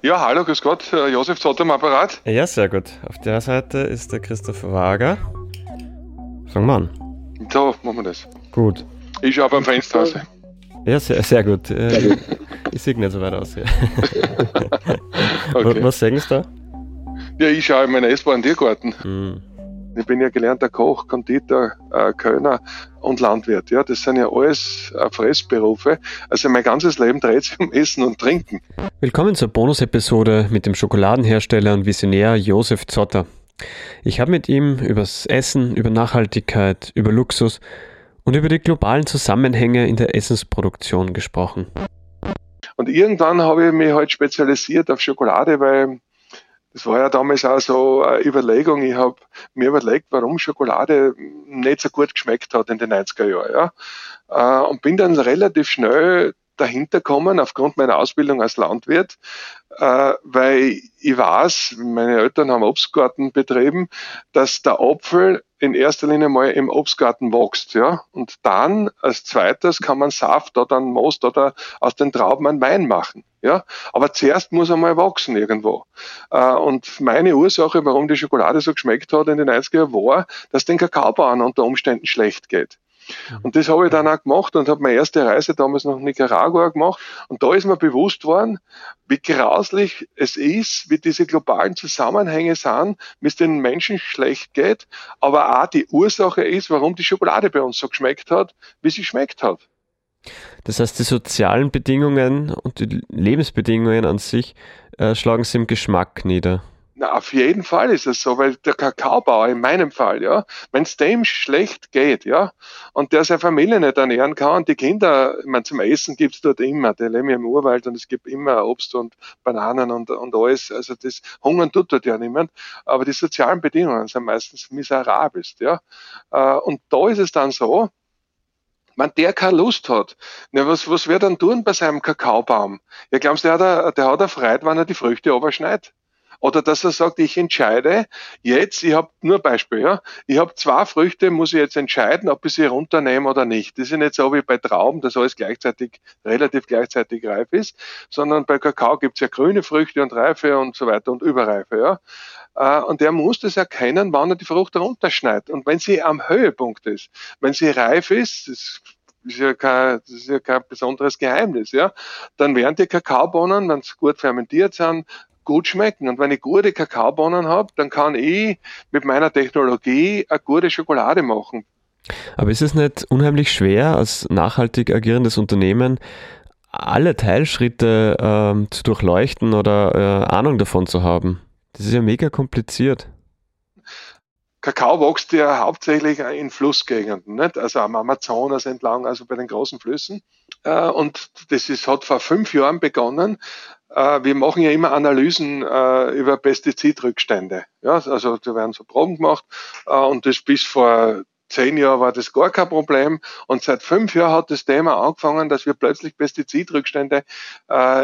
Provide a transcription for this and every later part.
Ja, hallo, grüß Gott, Josef Zott am Apparat. Ja, sehr gut. Auf der Seite ist der Christoph Wager. Fangen wir an. So, machen wir das. Gut. Ich schaue beim Fenster raus. Ja, sehr, sehr gut. Äh, ich sehe nicht so weit aus. Ja. Okay. Was sagen Sie da? Ja, ich schaue in meinen essbaren Tiergarten. Hm. Ich bin ja gelernter Koch, Konditor, äh, Kölner und Landwirt. Ja, das sind ja alles äh, Fressberufe. Also mein ganzes Leben dreht sich um Essen und Trinken. Willkommen zur Bonus-Episode mit dem Schokoladenhersteller und Visionär Josef Zotter. Ich habe mit ihm übers Essen, über Nachhaltigkeit, über Luxus und über die globalen Zusammenhänge in der Essensproduktion gesprochen. Und irgendwann habe ich mich halt spezialisiert auf Schokolade, weil das war ja damals auch so eine Überlegung. Ich habe mir überlegt, warum Schokolade nicht so gut geschmeckt hat in den 90er Jahren. Ja? Äh, und bin dann relativ schnell dahinter kommen aufgrund meiner Ausbildung als Landwirt, äh, weil ich weiß, meine Eltern haben Obstgarten betrieben, dass der Apfel in erster Linie mal im Obstgarten wächst, ja. Und dann als zweites kann man Saft oder einen Most oder aus den Trauben einen Wein machen, ja. Aber zuerst muss er mal wachsen irgendwo. Äh, und meine Ursache, warum die Schokolade so geschmeckt hat in den 90er Jahren, war, dass den Kakaobauern unter Umständen schlecht geht. Und das habe ich dann auch gemacht und habe meine erste Reise damals nach Nicaragua gemacht. Und da ist mir bewusst worden, wie grauslich es ist, wie diese globalen Zusammenhänge sind, wie es den Menschen schlecht geht, aber auch die Ursache ist, warum die Schokolade bei uns so geschmeckt hat, wie sie geschmeckt hat. Das heißt, die sozialen Bedingungen und die Lebensbedingungen an sich äh, schlagen sie im Geschmack nieder. Na, auf jeden Fall ist es so, weil der Kakaobauer in meinem Fall, ja, wenn es dem schlecht geht, ja, und der seine Familie nicht ernähren kann, und die Kinder, ich meine, zum Essen gibt's dort immer, die leben im Urwald und es gibt immer Obst und Bananen und, und alles, also das Hungern tut dort ja niemand, aber die sozialen Bedingungen sind meistens miserabelst, ja, Äh, und da ist es dann so, wenn der keine Lust hat, na, was, was wird er dann tun bei seinem Kakaobaum? Ja, glaubst du, der hat, er, der hat er Freude, wenn er die Früchte überschneidet? Oder dass er sagt, ich entscheide jetzt, ich habe nur Beispiel, ja, ich habe zwei Früchte, muss ich jetzt entscheiden, ob ich sie runternehme oder nicht. Das ist nicht so wie bei Trauben, dass alles gleichzeitig, relativ gleichzeitig reif ist, sondern bei Kakao gibt es ja grüne Früchte und reife und so weiter und überreife, ja. Äh, Und er muss das erkennen, wann er die Frucht runterschneidet. Und wenn sie am Höhepunkt ist, wenn sie reif ist, das ist ja kein, das ist ja kein besonderes Geheimnis, ja, dann werden die Kakaobohnen, wenn sie gut fermentiert sind, gut schmecken. Und wenn ich gute Kakaobohnen habe, dann kann ich mit meiner Technologie eine gute Schokolade machen. Aber ist es nicht unheimlich schwer, als nachhaltig agierendes Unternehmen alle Teilschritte ähm, zu durchleuchten oder äh, Ahnung davon zu haben? Das ist ja mega kompliziert. Kakao wächst ja hauptsächlich in Flussgegenden, nicht? also am Amazonas entlang, also bei den großen Flüssen. Äh, Und das ist, hat vor fünf Jahren begonnen. Äh, Wir machen ja immer Analysen äh, über Pestizidrückstände. Ja, also da werden so Proben gemacht äh, und das bis vor zehn Jahren war das gar kein Problem. Und seit fünf Jahren hat das Thema angefangen, dass wir plötzlich Pestizidrückstände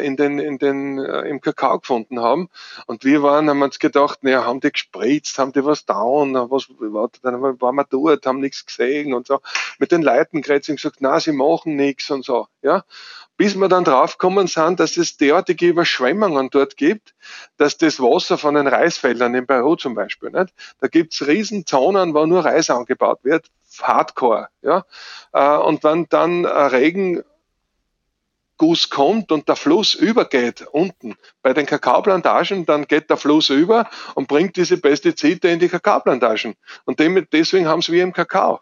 in den, in den, im Kakao gefunden haben. Und wir waren, haben uns gedacht, naja, haben die gespritzt, haben die was down, was, dann waren wir dort, haben nichts gesehen und so. Mit den Leuten geredet und gesagt, na, sie machen nichts und so, ja. Bis wir dann draufgekommen sind, dass es derartige Überschwemmungen dort gibt, dass das Wasser von den Reisfeldern in Peru zum Beispiel, nicht? Da gibt's riesen Zonen, wo nur Reis angebaut wird, Hardcore, ja. Äh, Und wenn dann Regen Guss kommt und der Fluss übergeht unten bei den Kakaoplantagen, dann geht der Fluss über und bringt diese Pestizide in die Kakaoplantagen. Und deswegen haben sie wie im Kakao.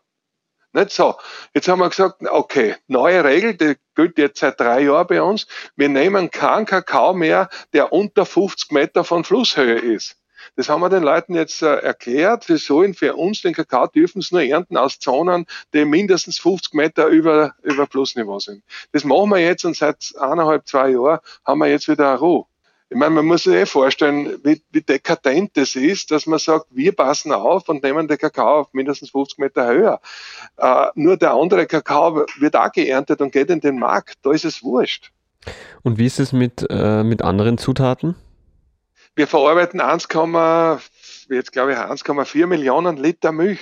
Nicht so. Jetzt haben wir gesagt, okay, neue Regel, die gilt jetzt seit drei Jahren bei uns. Wir nehmen keinen Kakao mehr, der unter 50 Meter von Flusshöhe ist. Das haben wir den Leuten jetzt äh, erklärt. Wir sollen für uns den Kakao dürfen es nur ernten aus Zonen, die mindestens 50 Meter über, über Flussniveau sind. Das machen wir jetzt und seit eineinhalb, zwei Jahren haben wir jetzt wieder Ruhe. Ich meine, man muss sich eh vorstellen, wie, wie dekadent das ist, dass man sagt, wir passen auf und nehmen den Kakao auf mindestens 50 Meter höher. Äh, nur der andere Kakao wird auch geerntet und geht in den Markt. Da ist es wurscht. Und wie ist es mit, äh, mit anderen Zutaten? Wir verarbeiten 1, jetzt glaube ich 1,4 Millionen Liter Milch.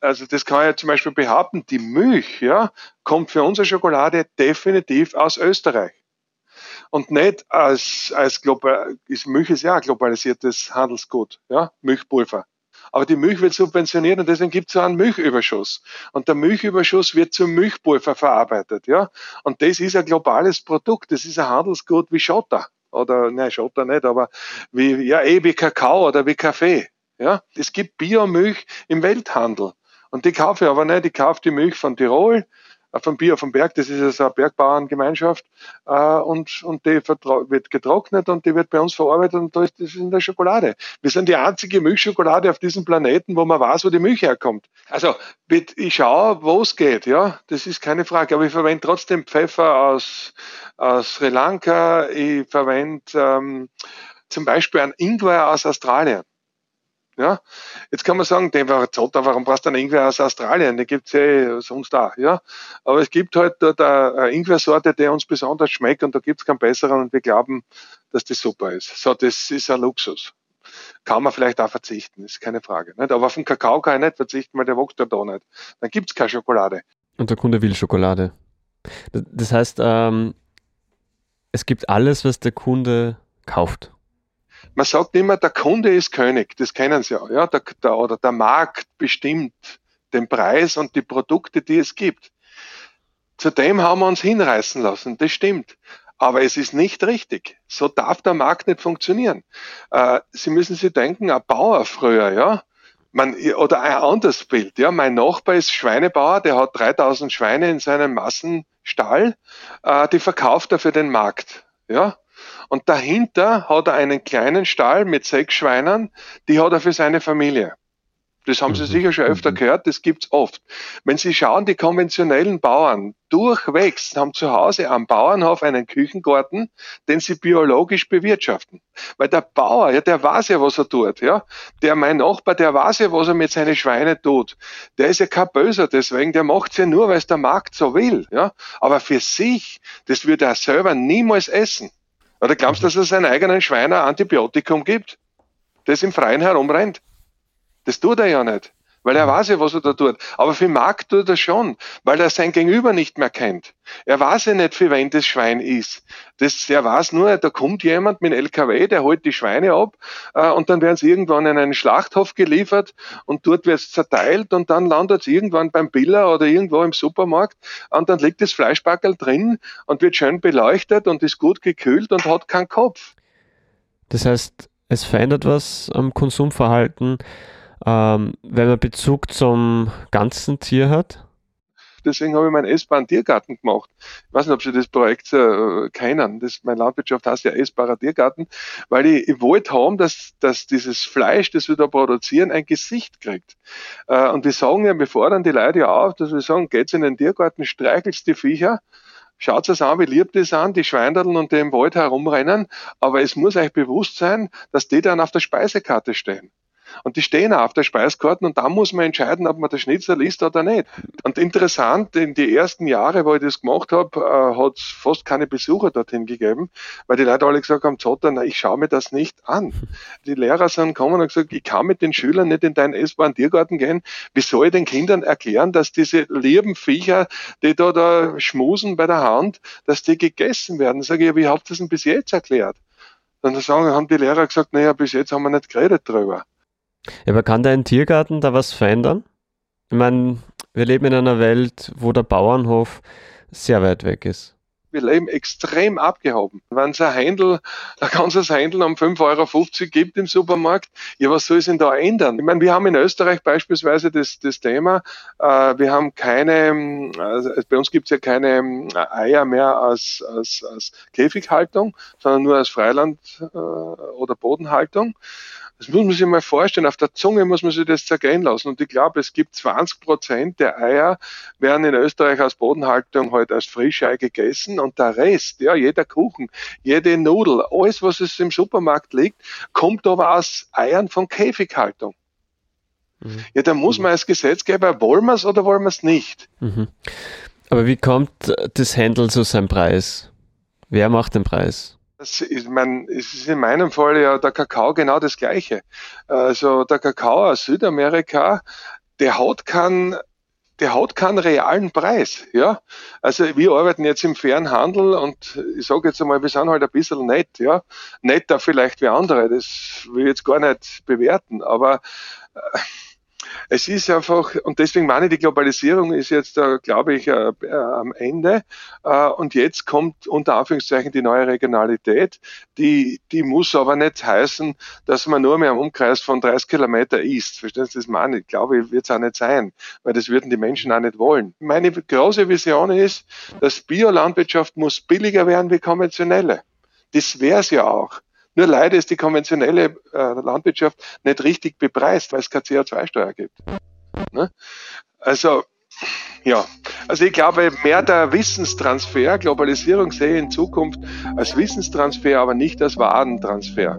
Also das kann ich ja zum Beispiel behaupten, die Milch ja, kommt für unsere Schokolade definitiv aus Österreich. Und nicht als, als global, ist Milch ist ja ein globalisiertes Handelsgut, ja, Milchpulver. Aber die Milch wird subventioniert und deswegen gibt es so einen Milchüberschuss. Und der Milchüberschuss wird zum Milchpulver verarbeitet, ja. Und das ist ein globales Produkt, das ist ein Handelsgut wie Schotter. Oder, nein, Schotter nicht, aber wie, ja, eh wie Kakao oder wie Kaffee. Ja, es gibt Biomilch im Welthandel. Und die kaufe ich aber nicht. Ich kaufe die Milch von Tirol, äh, von Bier vom Berg, das ist ja so eine Bergbauerngemeinschaft, äh, und, und die wird getrocknet und die wird bei uns verarbeitet und da ist das in der Schokolade. Wir sind die einzige Milchschokolade auf diesem Planeten, wo man weiß, wo die Milch herkommt. Also, ich schaue, wo es geht, ja, das ist keine Frage, aber ich verwende trotzdem Pfeffer aus, aus Sri Lanka, ich verwende ähm, zum Beispiel einen Ingwer aus Australien. Ja? Jetzt kann man sagen, den war Zotter, warum brauchst du einen Ingwer aus Australien? Den gibt's eh sonst da. Ja? Aber es gibt halt dort eine Ingwersorte, die uns besonders schmeckt und da gibt's keinen besseren und wir glauben, dass das super ist. So, das ist ein Luxus. Kann man vielleicht auch verzichten, ist keine Frage. Nicht? Aber auf den Kakao kann ich nicht verzichten, weil der wächst ja da nicht. Dann gibt's keine Schokolade. Und der Kunde will Schokolade. Das heißt, ähm, es gibt alles, was der Kunde kauft man sagt immer, der Kunde ist König, das kennen Sie ja, ja der, der, oder der Markt bestimmt den Preis und die Produkte, die es gibt. Zudem haben wir uns hinreißen lassen, das stimmt. Aber es ist nicht richtig. So darf der Markt nicht funktionieren. Äh, Sie müssen sich denken, ein Bauer früher, ja, man, oder ein anderes Bild, ja, mein Nachbar ist Schweinebauer, der hat 3000 Schweine in seinem Massenstall, äh, die verkauft er für den Markt, ja. Und dahinter hat er einen kleinen Stall mit sechs Schweinen, die hat er für seine Familie. Das haben Sie mhm. sicher schon öfter mhm. gehört, das gibt's oft. Wenn Sie schauen, die konventionellen Bauern durchwegs haben zu Hause am Bauernhof einen Küchengarten, den sie biologisch bewirtschaften. Weil der Bauer, ja, der weiß ja, was er tut, ja. Der, mein Nachbar, der weiß ja, was er mit seinen Schweinen tut. Der ist ja kein Böser deswegen, der macht's ja nur, weil es der Markt so will, ja. Aber für sich, das würde er selber niemals essen. Oder glaubst du, dass es seinen eigenen Schwein ein Antibiotikum gibt, das im Freien herumrennt? Das tut er ja nicht, weil er weiß ja, was er da tut. Aber für Markt tut er schon, weil er sein Gegenüber nicht mehr kennt. Er weiß ja nicht, für wen das Schwein ist. Das, er weiß nur, da kommt jemand mit einem LKW, der holt die Schweine ab äh, und dann werden sie irgendwann in einen Schlachthof geliefert und dort wird es zerteilt und dann landet es irgendwann beim Biller oder irgendwo im Supermarkt und dann liegt das Fleischbackel drin und wird schön beleuchtet und ist gut gekühlt und hat keinen Kopf. Das heißt, es verändert was am Konsumverhalten, ähm, wenn man Bezug zum ganzen Tier hat? deswegen habe ich meinen essbaren Tiergarten gemacht. Ich weiß nicht, ob Sie das Projekt äh, kennen. Das, meine Landwirtschaft heißt ja essbarer Tiergarten, weil ich, ich wollte haben, dass, dass dieses Fleisch, das wir da produzieren, ein Gesicht kriegt. Äh, und wir sagen ja, wir fordern die Leute ja auf, dass wir sagen, geht's in den Tiergarten, streichelst die Viecher, Schaut es an, wie lieb die sind, die Schweindeln und die im Wald herumrennen, aber es muss euch bewusst sein, dass die dann auf der Speisekarte stehen. Und die stehen auch auf der Speiskarte und da muss man entscheiden, ob man der Schnitzel isst oder nicht. Und interessant, in die ersten Jahre, wo ich das gemacht habe, äh, hat es fast keine Besucher dorthin gegeben, weil die Leute alle gesagt haben, Zotter, na, ich schaue mir das nicht an. Die Lehrer sind gekommen und gesagt, ich kann mit den Schülern nicht in deinen essbaren Tiergarten gehen. Wie soll ich den Kindern erklären, dass diese lieben Viecher, die da, da schmusen bei der Hand, dass die gegessen werden? Sage ich, wie habt ihr das denn bis jetzt erklärt? Dann sagen, haben die Lehrer gesagt, naja, bis jetzt haben wir nicht geredet drüber. Aber kann dein Tiergarten da was verändern? Ich meine, wir leben in einer Welt, wo der Bauernhof sehr weit weg ist. Wir leben extrem abgehoben. Wenn es ein Händel, ein ganzes Händel um 5,50 Euro gibt im Supermarkt, ja, was soll es denn da ändern? Ich meine, wir haben in Österreich beispielsweise das, das Thema, äh, wir haben keine, also bei uns gibt es ja keine Eier mehr als, als, als Käfighaltung, sondern nur als Freiland- äh, oder Bodenhaltung. Das muss man sich mal vorstellen. Auf der Zunge muss man sich das zergehen lassen. Und ich glaube, es gibt 20 Prozent der Eier werden in Österreich aus Bodenhaltung halt als Frischei gegessen und der Rest, ja, jeder Kuchen, jede Nudel, alles, was es im Supermarkt liegt, kommt aber aus Eiern von Käfighaltung. Mhm. Ja, da muss man als Gesetzgeber, wollen wir es oder wollen wir es nicht? Mhm. Aber wie kommt das Händel zu seinem Preis? Wer macht den Preis? Das ist, mein, es ist in meinem Fall ja der Kakao genau das Gleiche. Also der Kakao aus Südamerika, der hat keinen der hat keinen realen Preis. Ja? Also wir arbeiten jetzt im fairen Handel und ich sage jetzt einmal, wir sind halt ein bisschen nett, ja. Netter vielleicht wie andere, das will ich jetzt gar nicht bewerten, aber äh, es ist einfach, und deswegen meine ich, die Globalisierung ist jetzt, äh, glaube ich, äh, äh, am Ende. Und jetzt kommt unter Anführungszeichen die neue Regionalität. Die, die muss aber nicht heißen, dass man nur mehr im Umkreis von 30 Kilometer isst. Verstehen Sie das meine ich? Glaube ich, wird es auch nicht sein, weil das würden die Menschen auch nicht wollen. Meine große Vision ist, dass Biolandwirtschaft muss billiger werden wie konventionelle. Das wäre es ja auch. Nur leider ist die konventionelle äh, Landwirtschaft nicht richtig bepreist, weil es keine CO2-Steuer gibt. Ne? Also, ja, also ich glaube, mehr der Wissenstransfer, Globalisierung sehe ich in Zukunft als Wissenstransfer, aber nicht als Warentransfer.